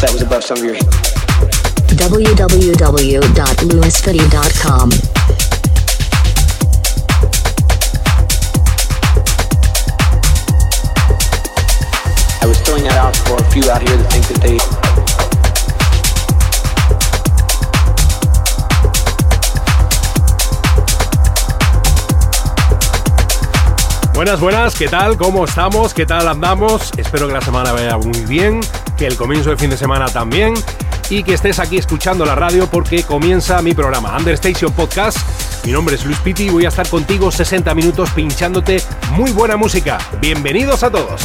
That was above some of your www.lewisfitty.com. I was throwing that out for a few out here that think that they Buenas, buenas, ¿qué tal? ¿Cómo estamos? ¿Qué tal andamos? Espero que la semana vaya muy bien, que el comienzo de fin de semana también y que estés aquí escuchando la radio porque comienza mi programa Understation Podcast. Mi nombre es Luis Piti y voy a estar contigo 60 minutos pinchándote muy buena música. Bienvenidos a todos.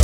Of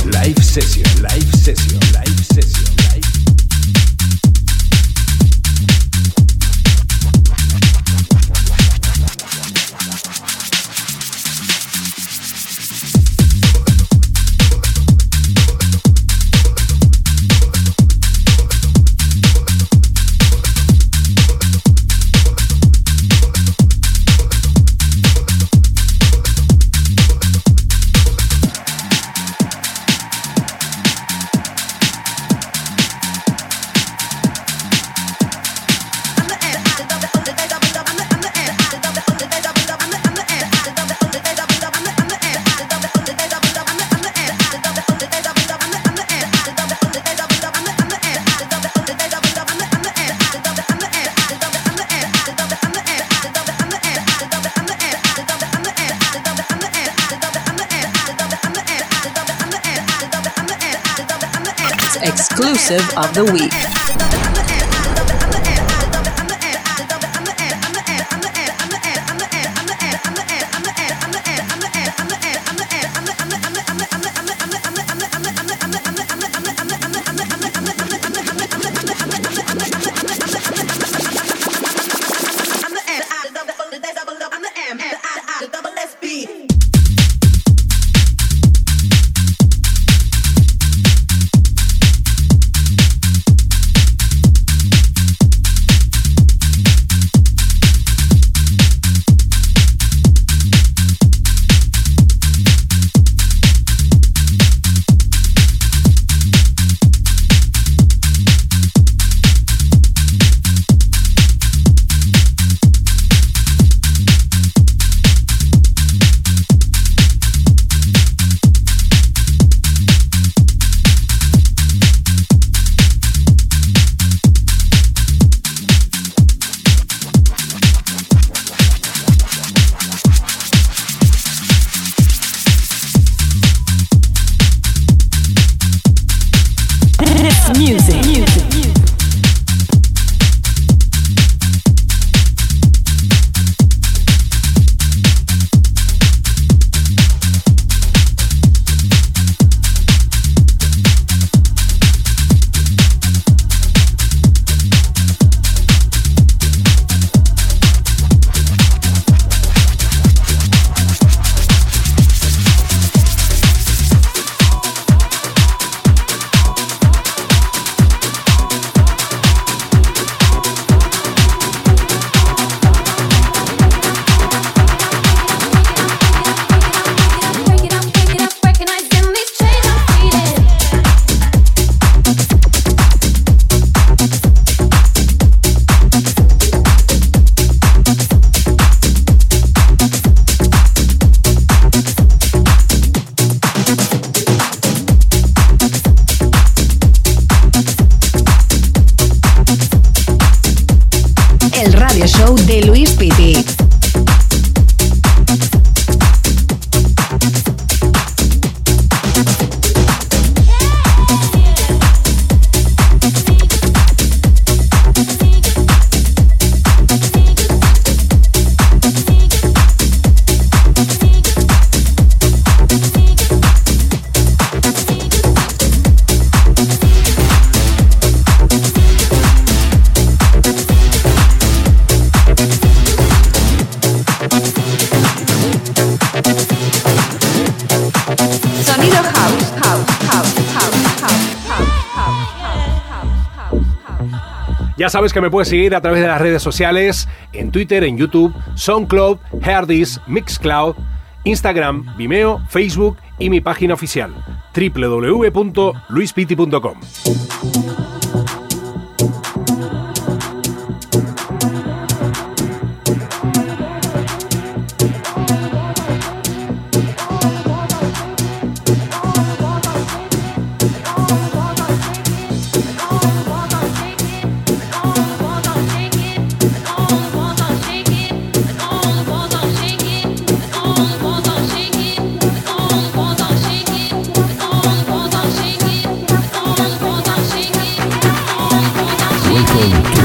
sabes que me puedes seguir a través de las redes sociales, en Twitter, en YouTube, SoundCloud, Herdis, Mixcloud, Instagram, Vimeo, Facebook y mi página oficial www.luispiti.com.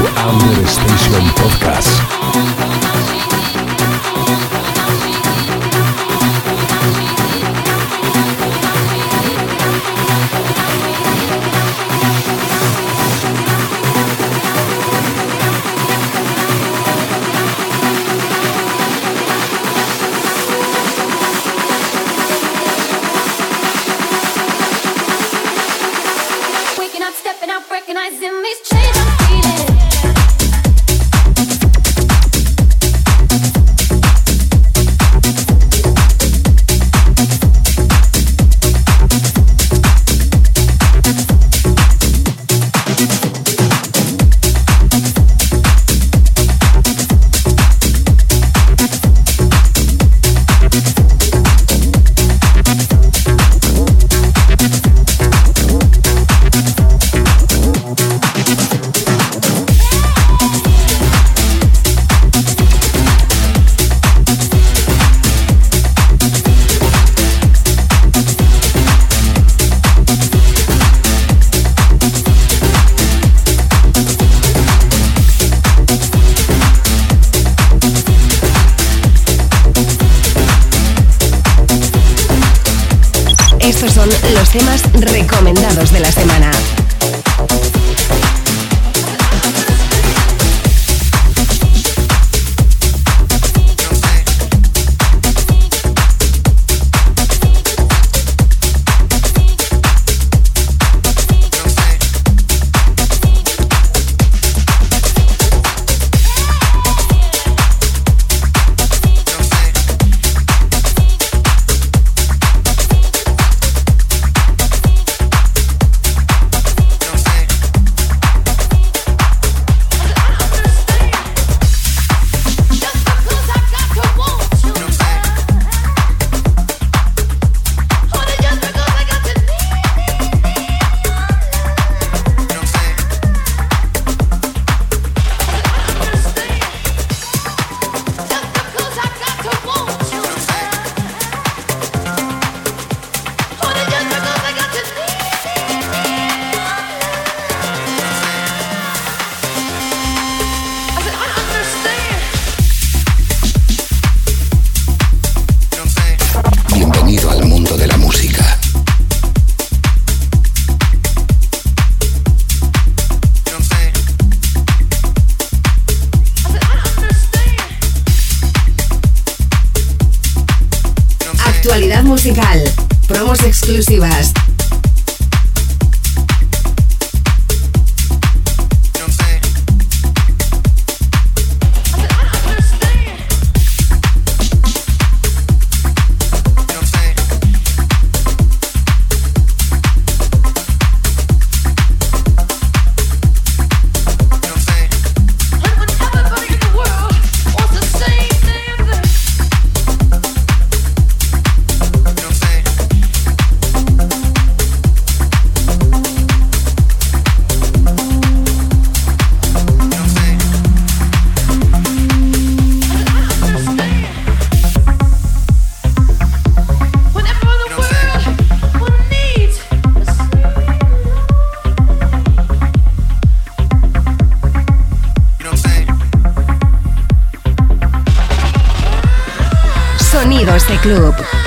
Amber Station Podcast. Club.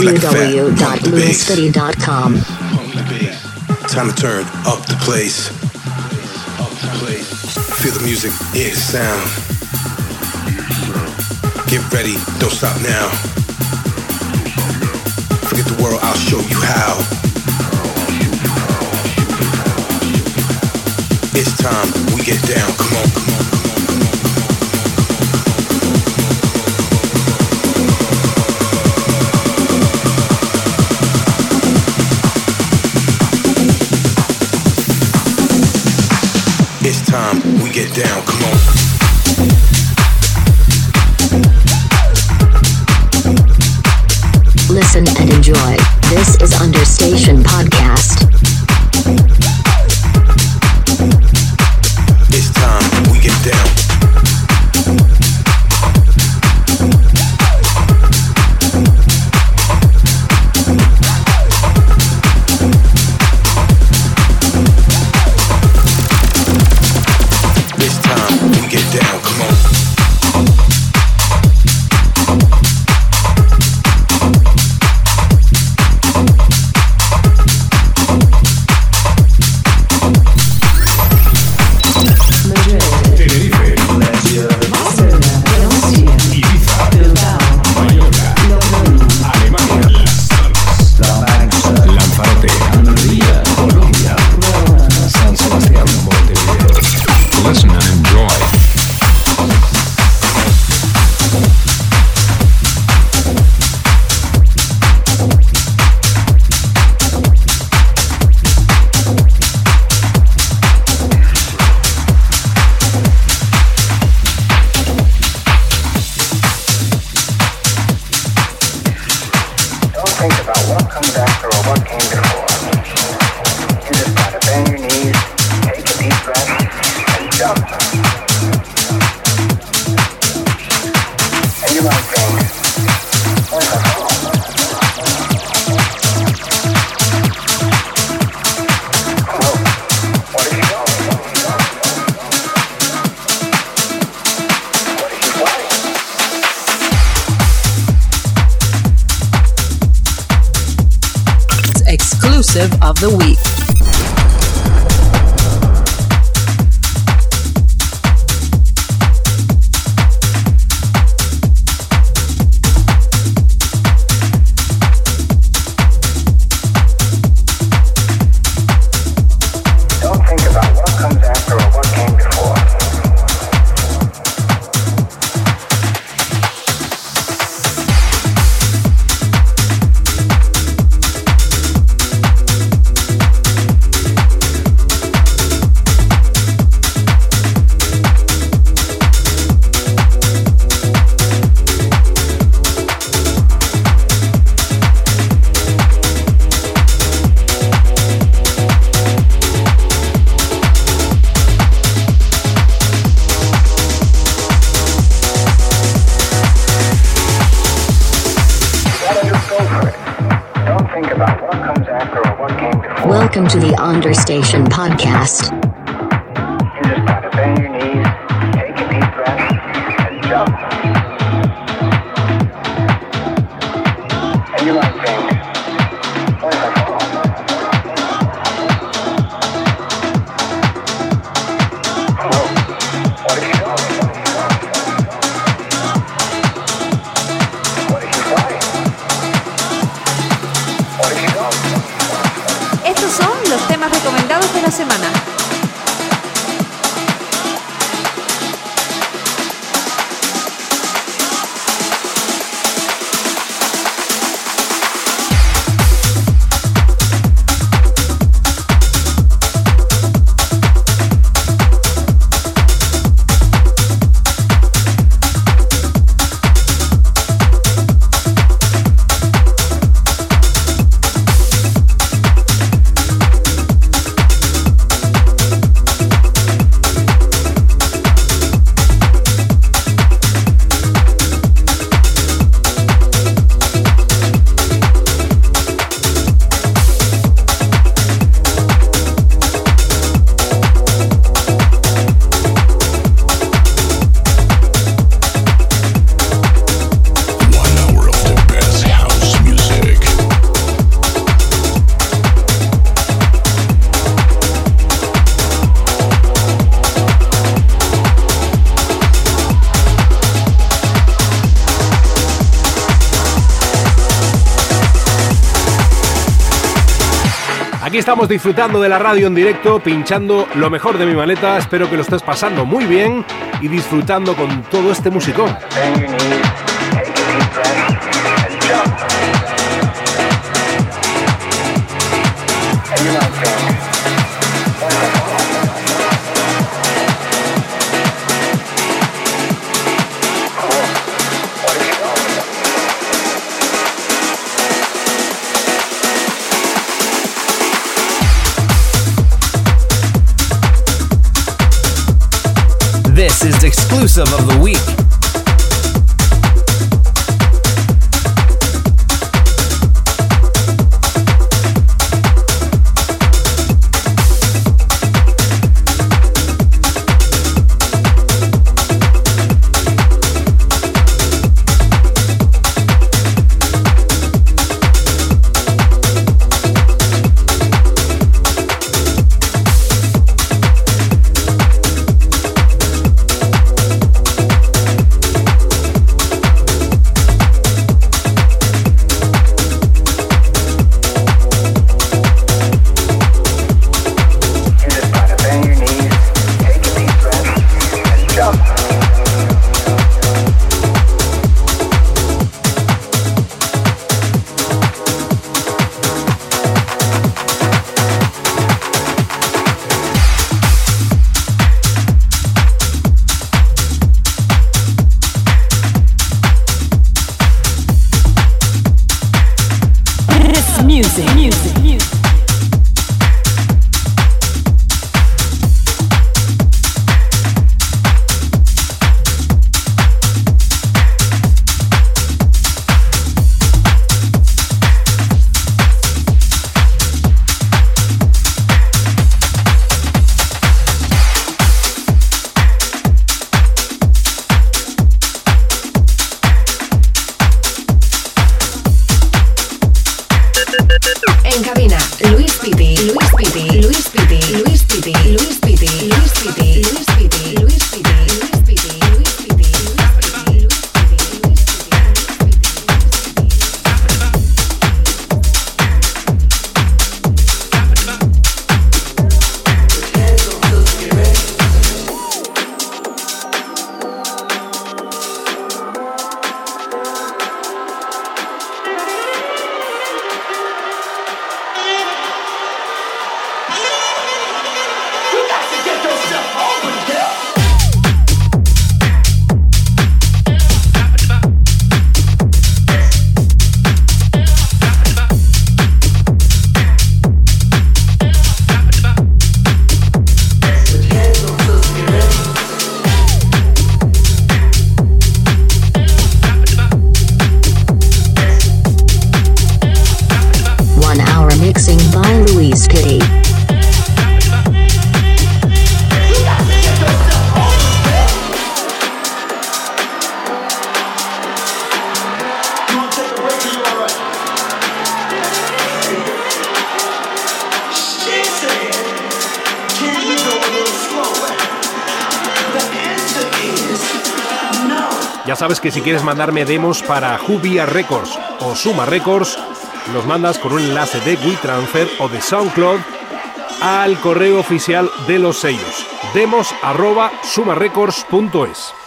www.lewiscity.com. Time to turn up the place. Feel the music, hear the sound. Get ready, don't stop now. Forget the world, I'll show you how. It's time we get down, come on, come on. Understation Podcast. estamos disfrutando de la radio en directo, pinchando lo mejor de mi maleta. Espero que lo estés pasando muy bien y disfrutando con todo este musicón. of the sabes que si quieres mandarme demos para Jubia Records o Suma Records, los mandas con un enlace de WeTransfer o de SoundCloud al correo oficial de los sellos demos arroba sumarecords.es.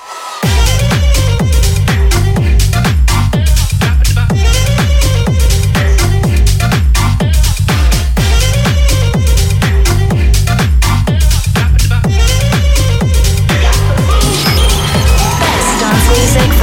music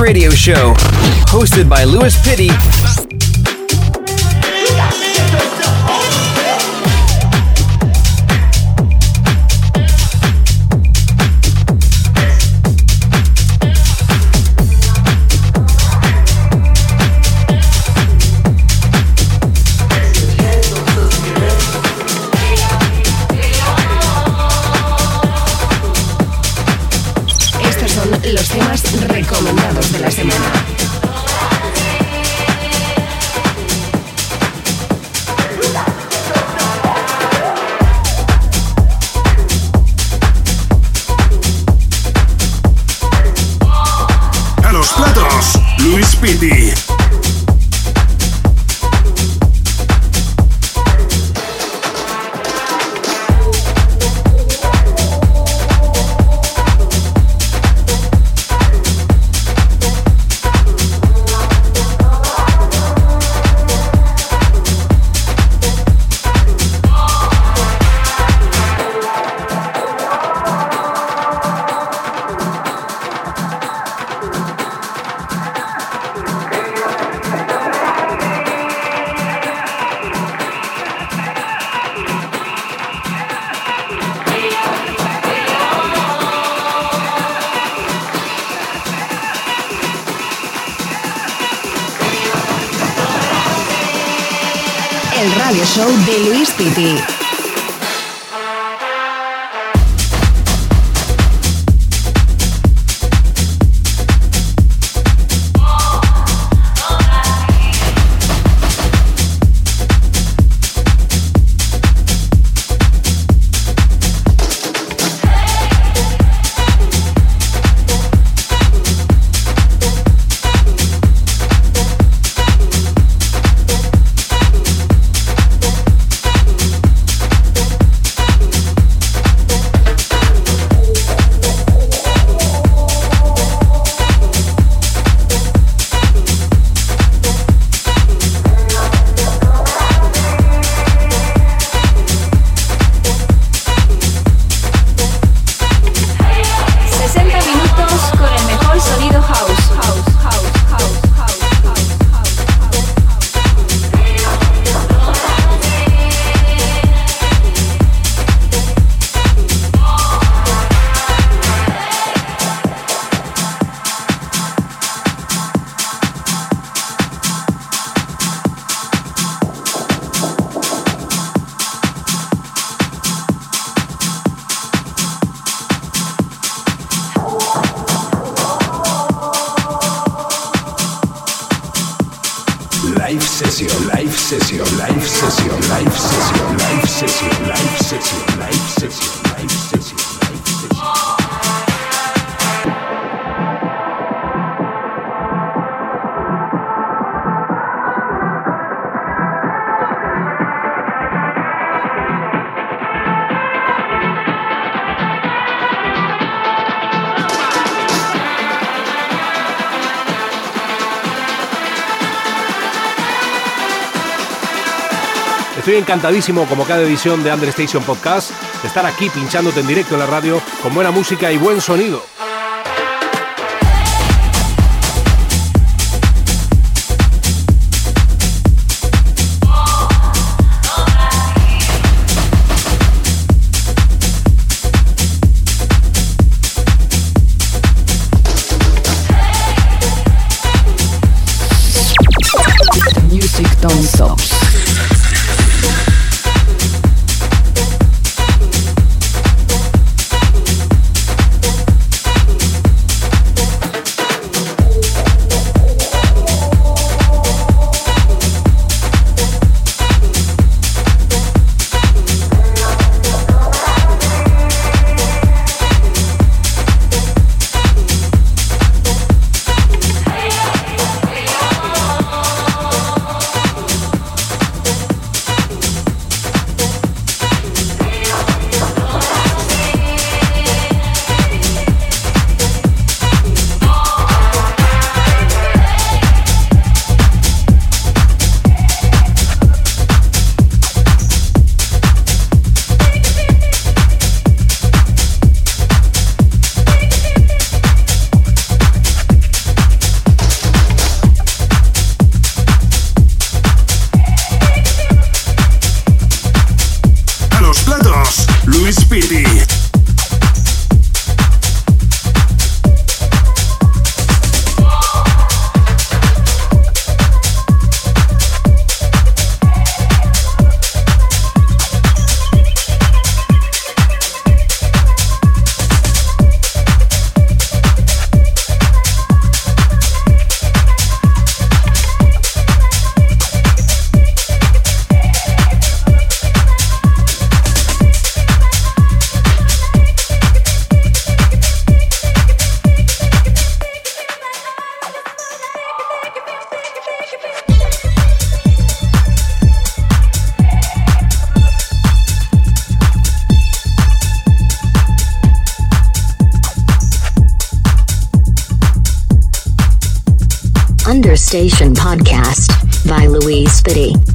radio show hosted by Louis Pitty. Estoy encantadísimo, como cada edición de Understation Podcast, de estar aquí pinchándote en directo en la radio con buena música y buen sonido. Station Podcast by Louise Spitty.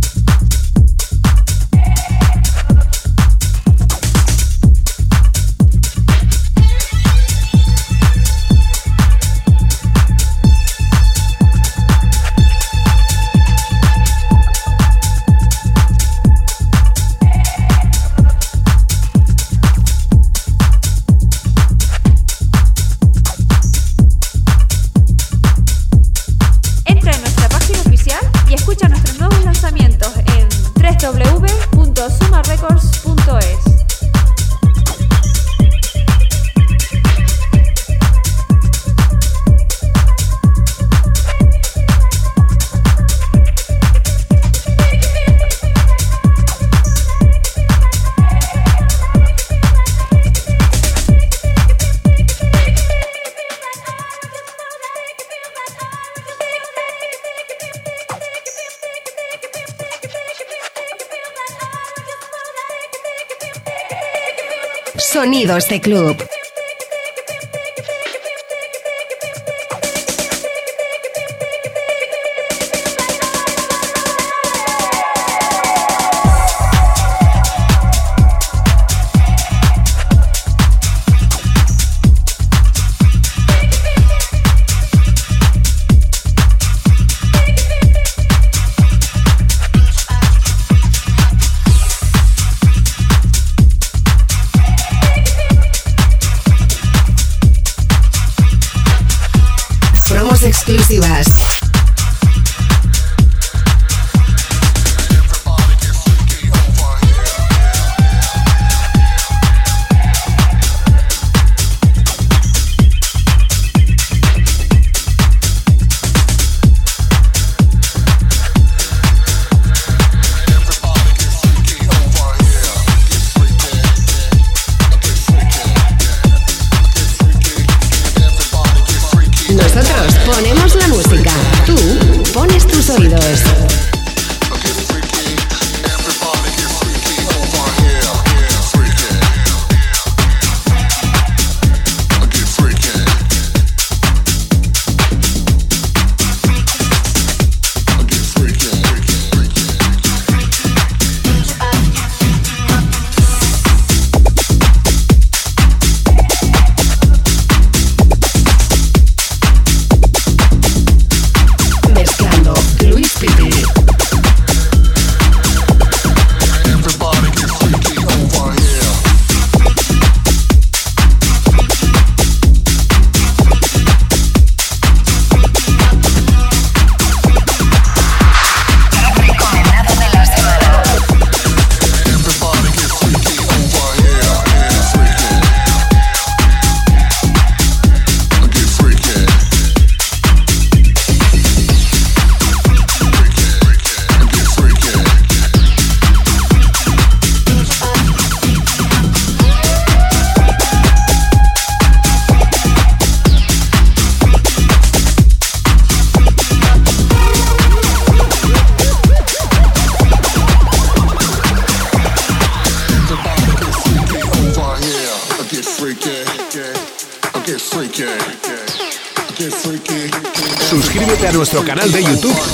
Bienvenidos de club. exclusivas.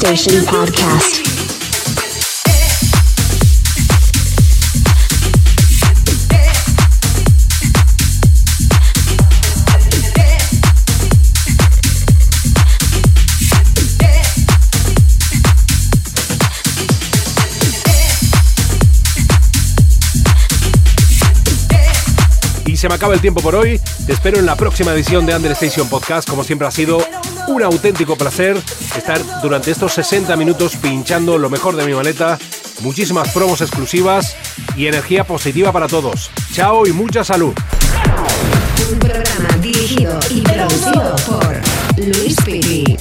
Understation Podcast. Se me acaba el tiempo por hoy. Te espero en la próxima edición de Under Station Podcast. Como siempre ha sido un auténtico placer estar durante estos 60 minutos pinchando lo mejor de mi maleta, muchísimas promos exclusivas y energía positiva para todos. Chao y mucha salud. Un programa dirigido y producido por Luis Piti.